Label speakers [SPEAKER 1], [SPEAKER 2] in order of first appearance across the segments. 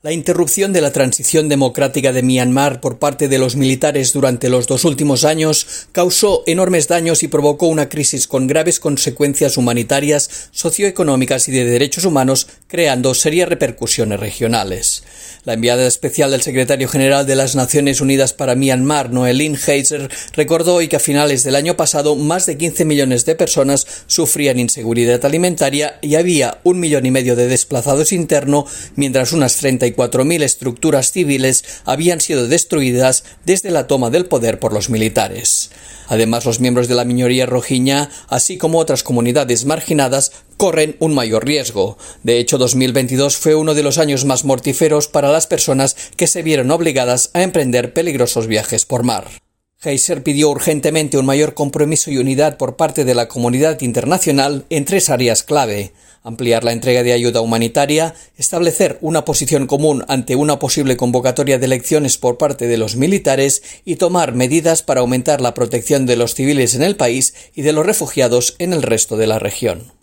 [SPEAKER 1] La interrupción de la transición democrática de Myanmar por parte de los militares durante los dos últimos años causó enormes daños y provocó una crisis con graves consecuencias humanitarias, socioeconómicas y de derechos humanos, creando serias repercusiones regionales. La enviada especial del secretario general de las Naciones Unidas para Myanmar, Noelin Heiser, recordó hoy que a finales del año pasado más de 15 millones de personas sufrían inseguridad alimentaria y había un millón y medio de desplazados internos, mientras unas 30 estructuras civiles habían sido destruidas desde la toma del poder por los militares. Además, los miembros de la minoría rojiña, así como otras comunidades marginadas, corren un mayor riesgo. De hecho, 2022 fue uno de los años más mortíferos para las personas que se vieron obligadas a emprender peligrosos viajes por mar. Heiser pidió urgentemente un mayor compromiso y unidad por parte de la comunidad internacional en tres áreas clave ampliar la entrega de ayuda humanitaria, establecer una posición común ante una posible convocatoria de elecciones por parte de los militares y tomar medidas para aumentar la protección de los civiles en el país y de los refugiados en el resto de la región.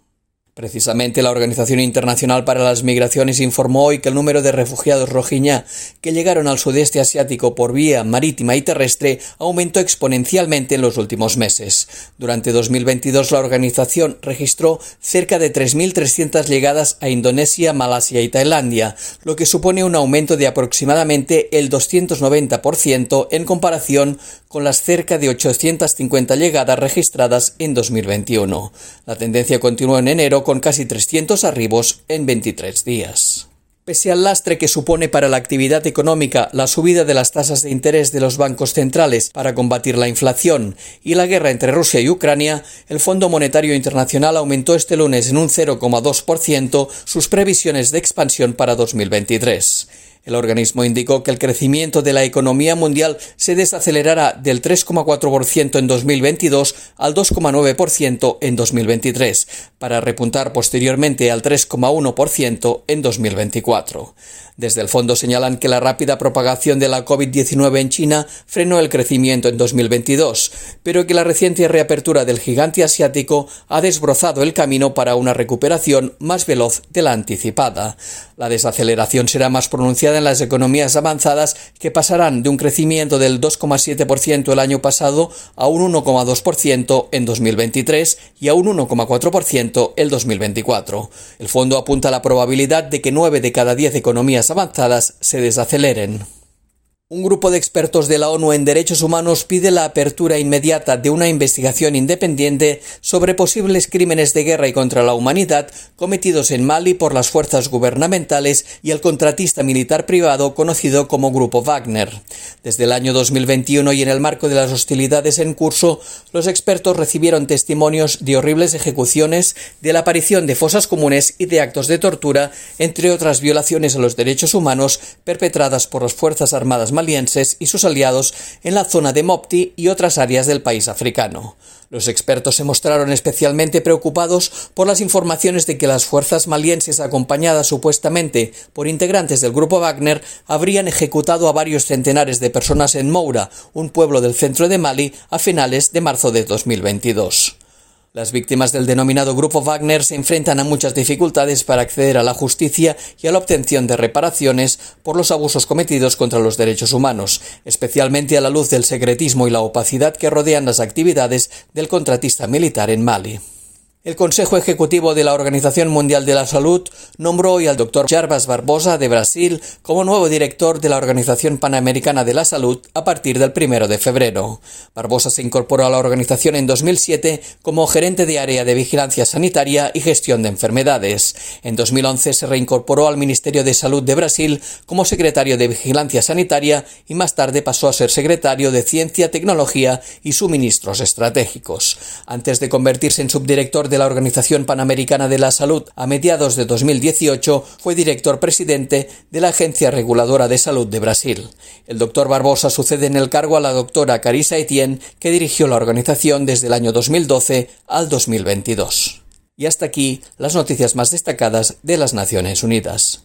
[SPEAKER 1] Precisamente la Organización Internacional para las Migraciones informó hoy que el número de refugiados rojiña que llegaron al sudeste asiático por vía marítima y terrestre aumentó exponencialmente en los últimos meses. Durante 2022 la organización registró cerca de 3.300 llegadas a Indonesia, Malasia y Tailandia, lo que supone un aumento de aproximadamente el 290% en comparación con las cerca de 850 llegadas registradas en 2021. La tendencia continuó en enero con casi 300 arribos en 23 días. Pese al lastre que supone para la actividad económica la subida de las tasas de interés de los bancos centrales para combatir la inflación y la guerra entre Rusia y Ucrania, el Fondo Monetario Internacional aumentó este lunes en un 0,2% sus previsiones de expansión para 2023. El organismo indicó que el crecimiento de la economía mundial se desacelerará del 3,4% en 2022 al 2,9% en 2023, para repuntar posteriormente al 3,1% en 2024. Desde el fondo señalan que la rápida propagación de la COVID-19 en China frenó el crecimiento en 2022, pero que la reciente reapertura del gigante asiático ha desbrozado el camino para una recuperación más veloz de la anticipada. La desaceleración será más pronunciada en las economías avanzadas que pasarán de un crecimiento del 2,7% el año pasado a un 1,2% en 2023 y a un 1,4% el 2024. El fondo apunta a la probabilidad de que 9 de cada 10 economías avanzadas se desaceleren. Un grupo de expertos de la ONU en derechos humanos pide la apertura inmediata de una investigación independiente sobre posibles crímenes de guerra y contra la humanidad cometidos en Mali por las fuerzas gubernamentales y el contratista militar privado conocido como Grupo Wagner. Desde el año 2021 y en el marco de las hostilidades en curso, los expertos recibieron testimonios de horribles ejecuciones, de la aparición de fosas comunes y de actos de tortura, entre otras violaciones a los derechos humanos perpetradas por las Fuerzas Armadas y sus aliados en la zona de Mopti y otras áreas del país africano. Los expertos se mostraron especialmente preocupados por las informaciones de que las fuerzas malienses acompañadas supuestamente por integrantes del grupo Wagner habrían ejecutado a varios centenares de personas en Moura, un pueblo del centro de Mali, a finales de marzo de 2022. Las víctimas del denominado Grupo Wagner se enfrentan a muchas dificultades para acceder a la justicia y a la obtención de reparaciones por los abusos cometidos contra los derechos humanos, especialmente a la luz del secretismo y la opacidad que rodean las actividades del contratista militar en Mali. El Consejo Ejecutivo de la Organización Mundial de la Salud nombró hoy al doctor Jarbas Barbosa de Brasil como nuevo director de la Organización Panamericana de la Salud a partir del primero de febrero. Barbosa se incorporó a la organización en 2007 como gerente de área de vigilancia sanitaria y gestión de enfermedades. En 2011 se reincorporó al Ministerio de Salud de Brasil como secretario de vigilancia sanitaria y más tarde pasó a ser secretario de Ciencia, Tecnología y Suministros Estratégicos. Antes de convertirse en subdirector de de la Organización Panamericana de la Salud a mediados de 2018, fue director presidente de la Agencia Reguladora de Salud de Brasil. El doctor Barbosa sucede en el cargo a la doctora Carissa Etienne, que dirigió la organización desde el año 2012 al 2022. Y hasta aquí las noticias más destacadas de las Naciones Unidas.